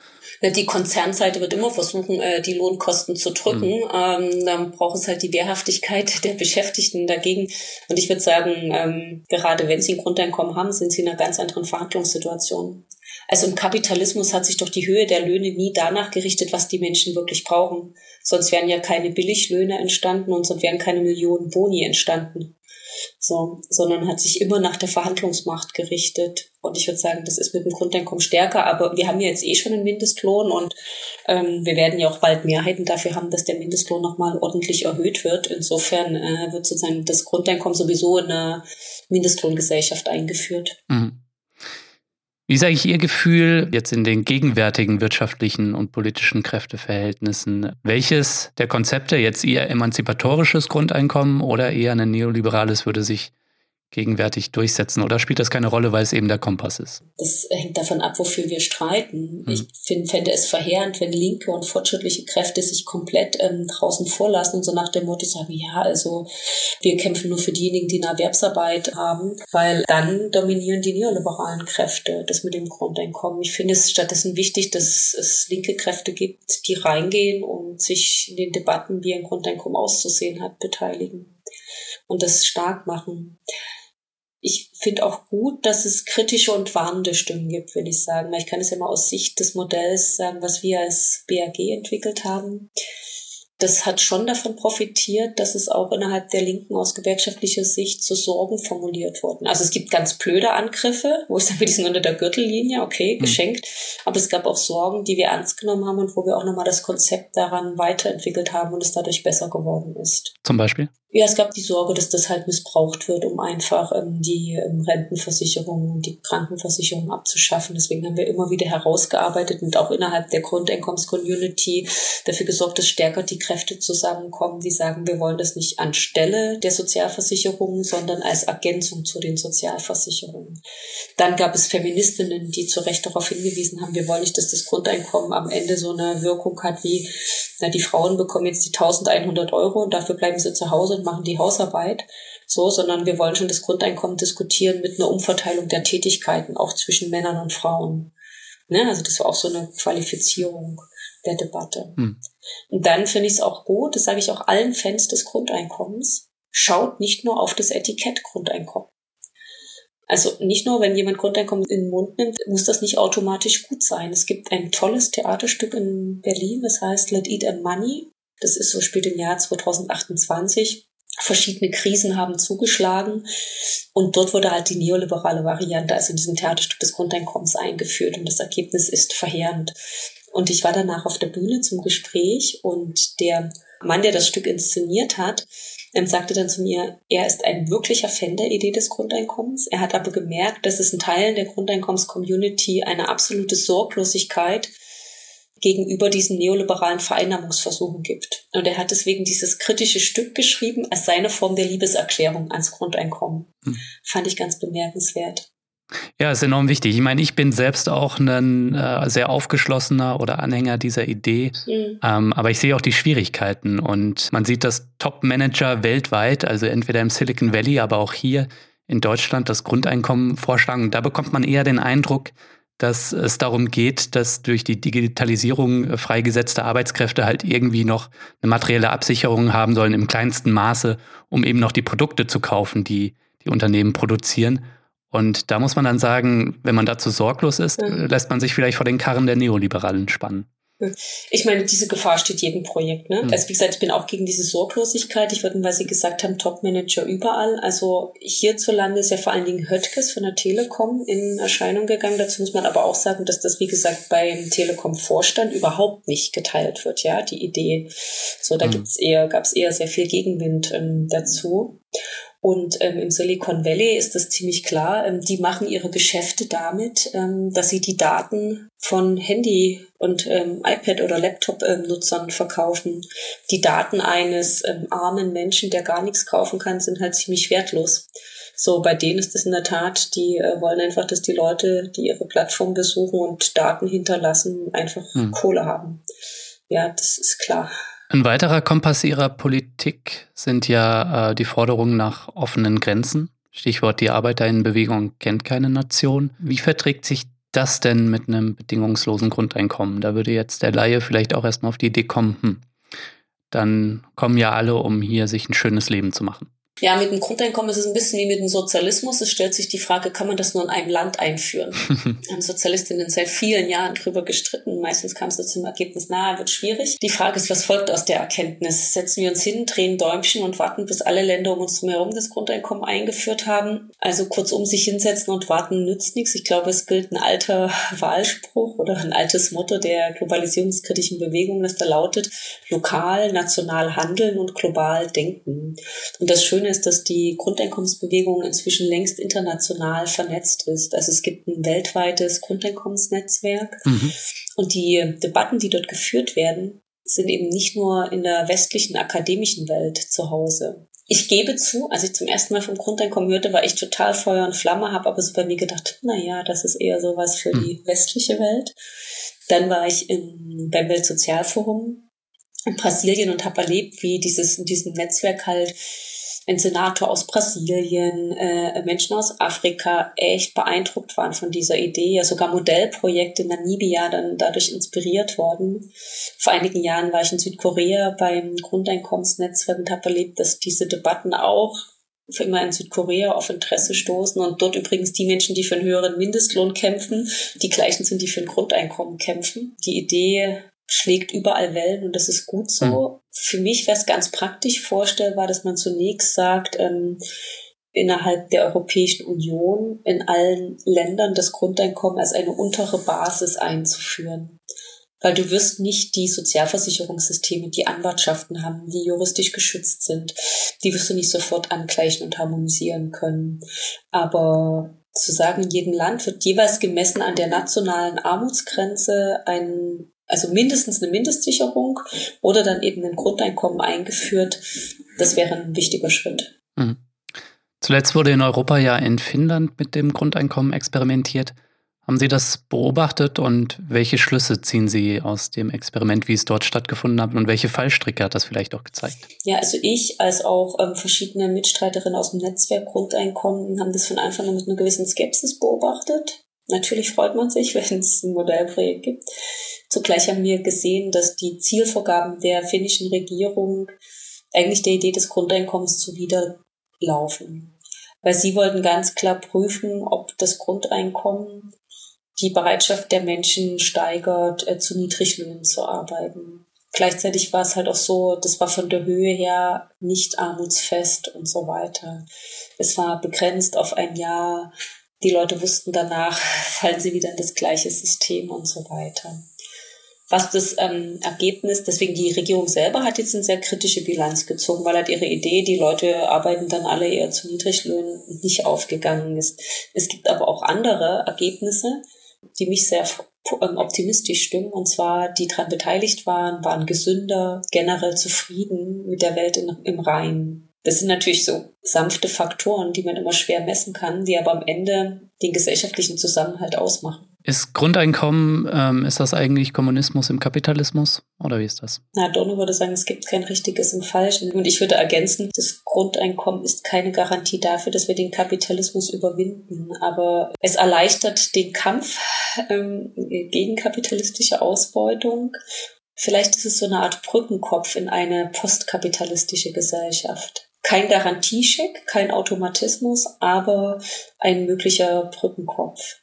C: Die Konzernseite wird immer versuchen, äh, die Lohnkosten zu drücken. Mhm. Ähm, dann braucht es halt die Wehrhaftigkeit [laughs] der Beschäftigten dagegen. Und ich würde sagen, ähm, gerade wenn sie ein Grundeinkommen haben, sind sie in einer ganz anderen Verhandlungssituation. Also im Kapitalismus hat sich doch die Höhe der Löhne nie danach gerichtet, was die Menschen wirklich brauchen. Sonst wären ja keine Billiglöhne entstanden und sonst wären keine Millionen Boni entstanden. So, sondern hat sich immer nach der Verhandlungsmacht gerichtet. Und ich würde sagen, das ist mit dem Grundeinkommen stärker, aber wir haben ja jetzt eh schon einen Mindestlohn und ähm, wir werden ja auch bald Mehrheiten dafür haben, dass der Mindestlohn nochmal ordentlich erhöht wird. Insofern äh, wird sozusagen das Grundeinkommen sowieso in einer Mindestlohngesellschaft eingeführt. Mhm.
A: Wie ist eigentlich Ihr Gefühl jetzt in den gegenwärtigen wirtschaftlichen und politischen Kräfteverhältnissen? Welches der Konzepte, jetzt eher emanzipatorisches Grundeinkommen oder eher ein neoliberales, würde sich gegenwärtig durchsetzen? Oder spielt das keine Rolle, weil es eben der Kompass ist?
C: Das hängt davon ab, wofür wir streiten. Hm. Ich find, fände es verheerend, wenn linke und fortschrittliche Kräfte sich komplett ähm, draußen vorlassen und so nach dem Motto sagen, ja, also wir kämpfen nur für diejenigen, die eine Erwerbsarbeit haben, weil dann dominieren die neoliberalen Kräfte das mit dem Grundeinkommen. Ich finde es stattdessen wichtig, dass es linke Kräfte gibt, die reingehen und sich in den Debatten, wie ein Grundeinkommen auszusehen hat, beteiligen und das stark machen ich finde auch gut, dass es kritische und warnende Stimmen gibt, würde ich sagen. Ich kann es ja mal aus Sicht des Modells sagen, was wir als BAG entwickelt haben das hat schon davon profitiert, dass es auch innerhalb der Linken aus gewerkschaftlicher Sicht zu Sorgen formuliert wurden. Also es gibt ganz blöde Angriffe, wo es dann wir sind unter der Gürtellinie, okay, hm. geschenkt. Mhm. Aber es gab auch Sorgen, die wir ernst genommen haben und wo wir auch nochmal das Konzept daran weiterentwickelt haben und es dadurch besser geworden ist.
A: Zum Beispiel?
C: Ja, es gab die Sorge, dass das halt missbraucht wird, um einfach ähm, die ähm, Rentenversicherung die Krankenversicherung abzuschaffen. Deswegen haben wir immer wieder herausgearbeitet und auch innerhalb der Grundeinkommens-Community dafür gesorgt, dass stärker die Kräfte zusammenkommen, die sagen, wir wollen das nicht anstelle der Sozialversicherungen, sondern als Ergänzung zu den Sozialversicherungen. Dann gab es Feministinnen, die zu Recht darauf hingewiesen haben, wir wollen nicht, dass das Grundeinkommen am Ende so eine Wirkung hat wie, na, die Frauen bekommen jetzt die 1100 Euro und dafür bleiben sie zu Hause und machen die Hausarbeit. So, sondern wir wollen schon das Grundeinkommen diskutieren mit einer Umverteilung der Tätigkeiten, auch zwischen Männern und Frauen. Ne? Also das war auch so eine Qualifizierung der Debatte. Hm. Und dann finde ich es auch gut, das sage ich auch allen Fans des Grundeinkommens, schaut nicht nur auf das Etikett Grundeinkommen. Also nicht nur, wenn jemand Grundeinkommen in den Mund nimmt, muss das nicht automatisch gut sein. Es gibt ein tolles Theaterstück in Berlin, das heißt Let Eat and Money. Das ist so spät im Jahr 2028. Verschiedene Krisen haben zugeschlagen und dort wurde halt die neoliberale Variante, also in diesem Theaterstück des Grundeinkommens eingeführt und das Ergebnis ist verheerend. Und ich war danach auf der Bühne zum Gespräch und der Mann, der das Stück inszeniert hat, ähm, sagte dann zu mir, er ist ein wirklicher Fan der Idee des Grundeinkommens. Er hat aber gemerkt, dass es in Teilen der Grundeinkommens-Community eine absolute Sorglosigkeit gegenüber diesen neoliberalen Vereinnahmungsversuchen gibt. Und er hat deswegen dieses kritische Stück geschrieben als seine Form der Liebeserklärung ans Grundeinkommen. Hm. Fand ich ganz bemerkenswert.
A: Ja, ist enorm wichtig. Ich meine, ich bin selbst auch ein äh, sehr aufgeschlossener oder Anhänger dieser Idee, mhm. ähm, aber ich sehe auch die Schwierigkeiten und man sieht, dass Top-Manager weltweit, also entweder im Silicon Valley, aber auch hier in Deutschland das Grundeinkommen vorschlagen. Da bekommt man eher den Eindruck, dass es darum geht, dass durch die Digitalisierung freigesetzte Arbeitskräfte halt irgendwie noch eine materielle Absicherung haben sollen im kleinsten Maße, um eben noch die Produkte zu kaufen, die die Unternehmen produzieren. Und da muss man dann sagen, wenn man dazu sorglos ist, mhm. lässt man sich vielleicht vor den Karren der Neoliberalen spannen.
C: Ich meine, diese Gefahr steht jedem Projekt. Ne? Mhm. Also wie gesagt, ich bin auch gegen diese Sorglosigkeit. Ich würde, weil Sie gesagt haben, Top-Manager überall. Also hierzulande ist ja vor allen Dingen Höttges von der Telekom in Erscheinung gegangen. Dazu muss man aber auch sagen, dass das, wie gesagt, beim Telekom-Vorstand überhaupt nicht geteilt wird. Ja, die Idee. So, da mhm. gibt's eher, gab es eher sehr viel Gegenwind ähm, dazu. Und ähm, im Silicon Valley ist das ziemlich klar. Ähm, die machen ihre Geschäfte damit, ähm, dass sie die Daten von Handy und ähm, iPad oder Laptop-Nutzern ähm, verkaufen. Die Daten eines ähm, armen Menschen, der gar nichts kaufen kann, sind halt ziemlich wertlos. So, bei denen ist es in der Tat, die äh, wollen einfach, dass die Leute, die ihre Plattform besuchen und Daten hinterlassen, einfach hm. Kohle haben. Ja, das ist klar.
A: Ein weiterer Kompass Ihrer Politik sind ja äh, die Forderungen nach offenen Grenzen. Stichwort die Arbeiterinnenbewegung kennt keine Nation. Wie verträgt sich das denn mit einem bedingungslosen Grundeinkommen? Da würde jetzt der Laie vielleicht auch erstmal auf die Idee kommen, hm, dann kommen ja alle, um hier sich ein schönes Leben zu machen.
C: Ja, mit dem Grundeinkommen ist es ein bisschen wie mit dem Sozialismus. Es stellt sich die Frage, kann man das nur in einem Land einführen? [laughs] haben Sozialistinnen seit vielen Jahren drüber gestritten. Meistens kam es zu zum Ergebnis, na, wird schwierig. Die Frage ist, was folgt aus der Erkenntnis? Setzen wir uns hin, drehen Däumchen und warten, bis alle Länder um uns herum das Grundeinkommen eingeführt haben? Also kurzum, sich hinsetzen und warten nützt nichts. Ich glaube, es gilt ein alter Wahlspruch oder ein altes Motto der globalisierungskritischen Bewegung, das da lautet, lokal, national handeln und global denken. Und das Schöne ist, dass die Grundeinkommensbewegung inzwischen längst international vernetzt ist. Also es gibt ein weltweites Grundeinkommensnetzwerk mhm. und die Debatten, die dort geführt werden, sind eben nicht nur in der westlichen akademischen Welt zu Hause. Ich gebe zu, als ich zum ersten Mal vom Grundeinkommen hörte, war ich total Feuer und Flamme, habe aber so bei mir gedacht, na ja, das ist eher sowas für mhm. die westliche Welt. Dann war ich in, beim Weltsozialforum in Brasilien und habe erlebt, wie dieses in diesem Netzwerk halt ein Senator aus Brasilien, äh, Menschen aus Afrika echt beeindruckt waren von dieser Idee. Ja, sogar Modellprojekte in Namibia dann dadurch inspiriert worden. Vor einigen Jahren war ich in Südkorea beim Grundeinkommensnetzwerk und habe erlebt, dass diese Debatten auch für immer in Südkorea auf Interesse stoßen und dort übrigens die Menschen, die für einen höheren Mindestlohn kämpfen, die gleichen sind, die für ein Grundeinkommen kämpfen. Die Idee schlägt überall Wellen und das ist gut so. Mhm. Für mich wäre es ganz praktisch vorstellbar, dass man zunächst sagt, ähm, innerhalb der Europäischen Union in allen Ländern das Grundeinkommen als eine untere Basis einzuführen. Weil du wirst nicht die Sozialversicherungssysteme, die Anwartschaften haben, die juristisch geschützt sind, die wirst du nicht sofort angleichen und harmonisieren können. Aber zu sagen, in jedem Land wird jeweils gemessen an der nationalen Armutsgrenze ein also mindestens eine Mindestsicherung oder dann eben ein Grundeinkommen eingeführt. Das wäre ein wichtiger Schritt. Mhm.
A: Zuletzt wurde in Europa ja in Finnland mit dem Grundeinkommen experimentiert. Haben Sie das beobachtet und welche Schlüsse ziehen Sie aus dem Experiment, wie es dort stattgefunden hat und welche Fallstricke hat das vielleicht auch gezeigt?
C: Ja, also ich als auch ähm, verschiedene Mitstreiterinnen aus dem Netzwerk Grundeinkommen haben das von Anfang an mit einer gewissen Skepsis beobachtet. Natürlich freut man sich, [laughs] wenn es ein Modellprojekt gibt. Zugleich haben wir gesehen, dass die Zielvorgaben der finnischen Regierung eigentlich der Idee des Grundeinkommens zuwiderlaufen. Weil sie wollten ganz klar prüfen, ob das Grundeinkommen die Bereitschaft der Menschen steigert, äh, zu Niedriglöhnen zu arbeiten. Gleichzeitig war es halt auch so, das war von der Höhe her nicht armutsfest und so weiter. Es war begrenzt auf ein Jahr. Die Leute wussten danach, [laughs] fallen sie wieder in das gleiche System und so weiter was das ähm, Ergebnis, deswegen die Regierung selber hat jetzt eine sehr kritische Bilanz gezogen, weil halt ihre Idee, die Leute arbeiten dann alle eher zu Niedriglöhnen, nicht aufgegangen ist. Es gibt aber auch andere Ergebnisse, die mich sehr ähm, optimistisch stimmen, und zwar die daran beteiligt waren, waren gesünder, generell zufrieden mit der Welt in, im Rhein. Das sind natürlich so sanfte Faktoren, die man immer schwer messen kann, die aber am Ende den gesellschaftlichen Zusammenhalt ausmachen.
A: Ist Grundeinkommen, ähm, ist das eigentlich Kommunismus im Kapitalismus oder wie ist das?
C: Na, Donno würde sagen, es gibt kein richtiges im Falschen. Und ich würde ergänzen, das Grundeinkommen ist keine Garantie dafür, dass wir den Kapitalismus überwinden. Aber es erleichtert den Kampf ähm, gegen kapitalistische Ausbeutung. Vielleicht ist es so eine Art Brückenkopf in eine postkapitalistische Gesellschaft kein Garantiescheck, kein Automatismus, aber ein möglicher Brückenkopf.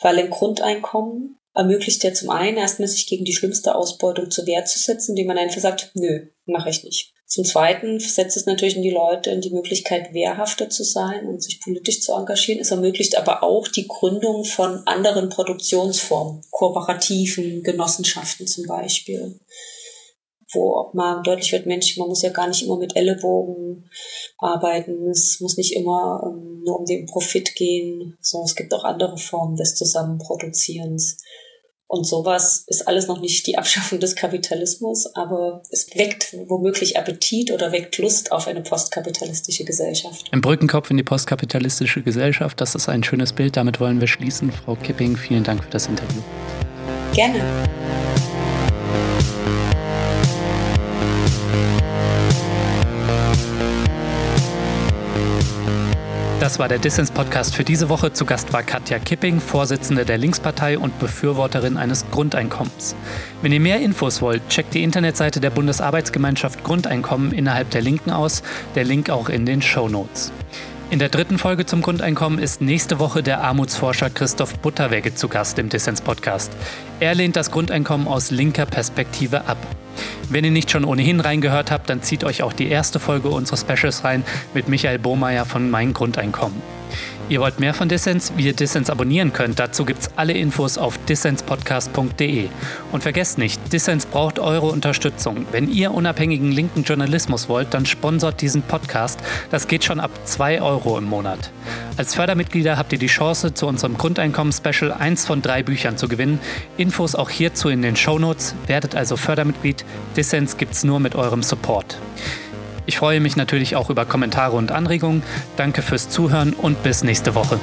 C: Weil ein Grundeinkommen ermöglicht ja zum einen erstmal sich gegen die schlimmste Ausbeutung zur Wehr zu setzen, indem man einfach sagt, nö, mache ich nicht. Zum Zweiten setzt es natürlich die Leute in die Möglichkeit, wehrhafter zu sein und sich politisch zu engagieren. Es ermöglicht aber auch die Gründung von anderen Produktionsformen, kooperativen Genossenschaften zum Beispiel wo man deutlich wird, Mensch, man muss ja gar nicht immer mit Ellenbogen arbeiten, es muss nicht immer ähm, nur um den Profit gehen, sondern es gibt auch andere Formen des Zusammenproduzierens. Und sowas ist alles noch nicht die Abschaffung des Kapitalismus, aber es weckt womöglich Appetit oder weckt Lust auf eine postkapitalistische Gesellschaft.
A: Ein Brückenkopf in die postkapitalistische Gesellschaft, das ist ein schönes Bild. Damit wollen wir schließen. Frau Kipping, vielen Dank für das Interview.
C: Gerne.
A: Das war der Dissens-Podcast für diese Woche. Zu Gast war Katja Kipping, Vorsitzende der Linkspartei und Befürworterin eines Grundeinkommens. Wenn ihr mehr Infos wollt, checkt die Internetseite der Bundesarbeitsgemeinschaft Grundeinkommen innerhalb der Linken aus. Der Link auch in den Show Notes. In der dritten Folge zum Grundeinkommen ist nächste Woche der Armutsforscher Christoph Butterwegge zu Gast im Dissens-Podcast. Er lehnt das Grundeinkommen aus linker Perspektive ab. Wenn ihr nicht schon ohnehin reingehört habt, dann zieht euch auch die erste Folge unseres Specials rein mit Michael Bohmeier von Mein Grundeinkommen. Ihr wollt mehr von Dissens, wie ihr Dissens abonnieren könnt, dazu gibt's alle Infos auf dissenspodcast.de. Und vergesst nicht, Dissens braucht eure Unterstützung. Wenn ihr unabhängigen linken Journalismus wollt, dann sponsort diesen Podcast. Das geht schon ab 2 Euro im Monat. Als Fördermitglieder habt ihr die Chance, zu unserem Grundeinkommen-Special eins von drei Büchern zu gewinnen. Infos auch hierzu in den Shownotes. Werdet also Fördermitglied. Dissens gibt's nur mit eurem Support. Ich freue mich natürlich auch über Kommentare und Anregungen. Danke fürs Zuhören und bis nächste Woche.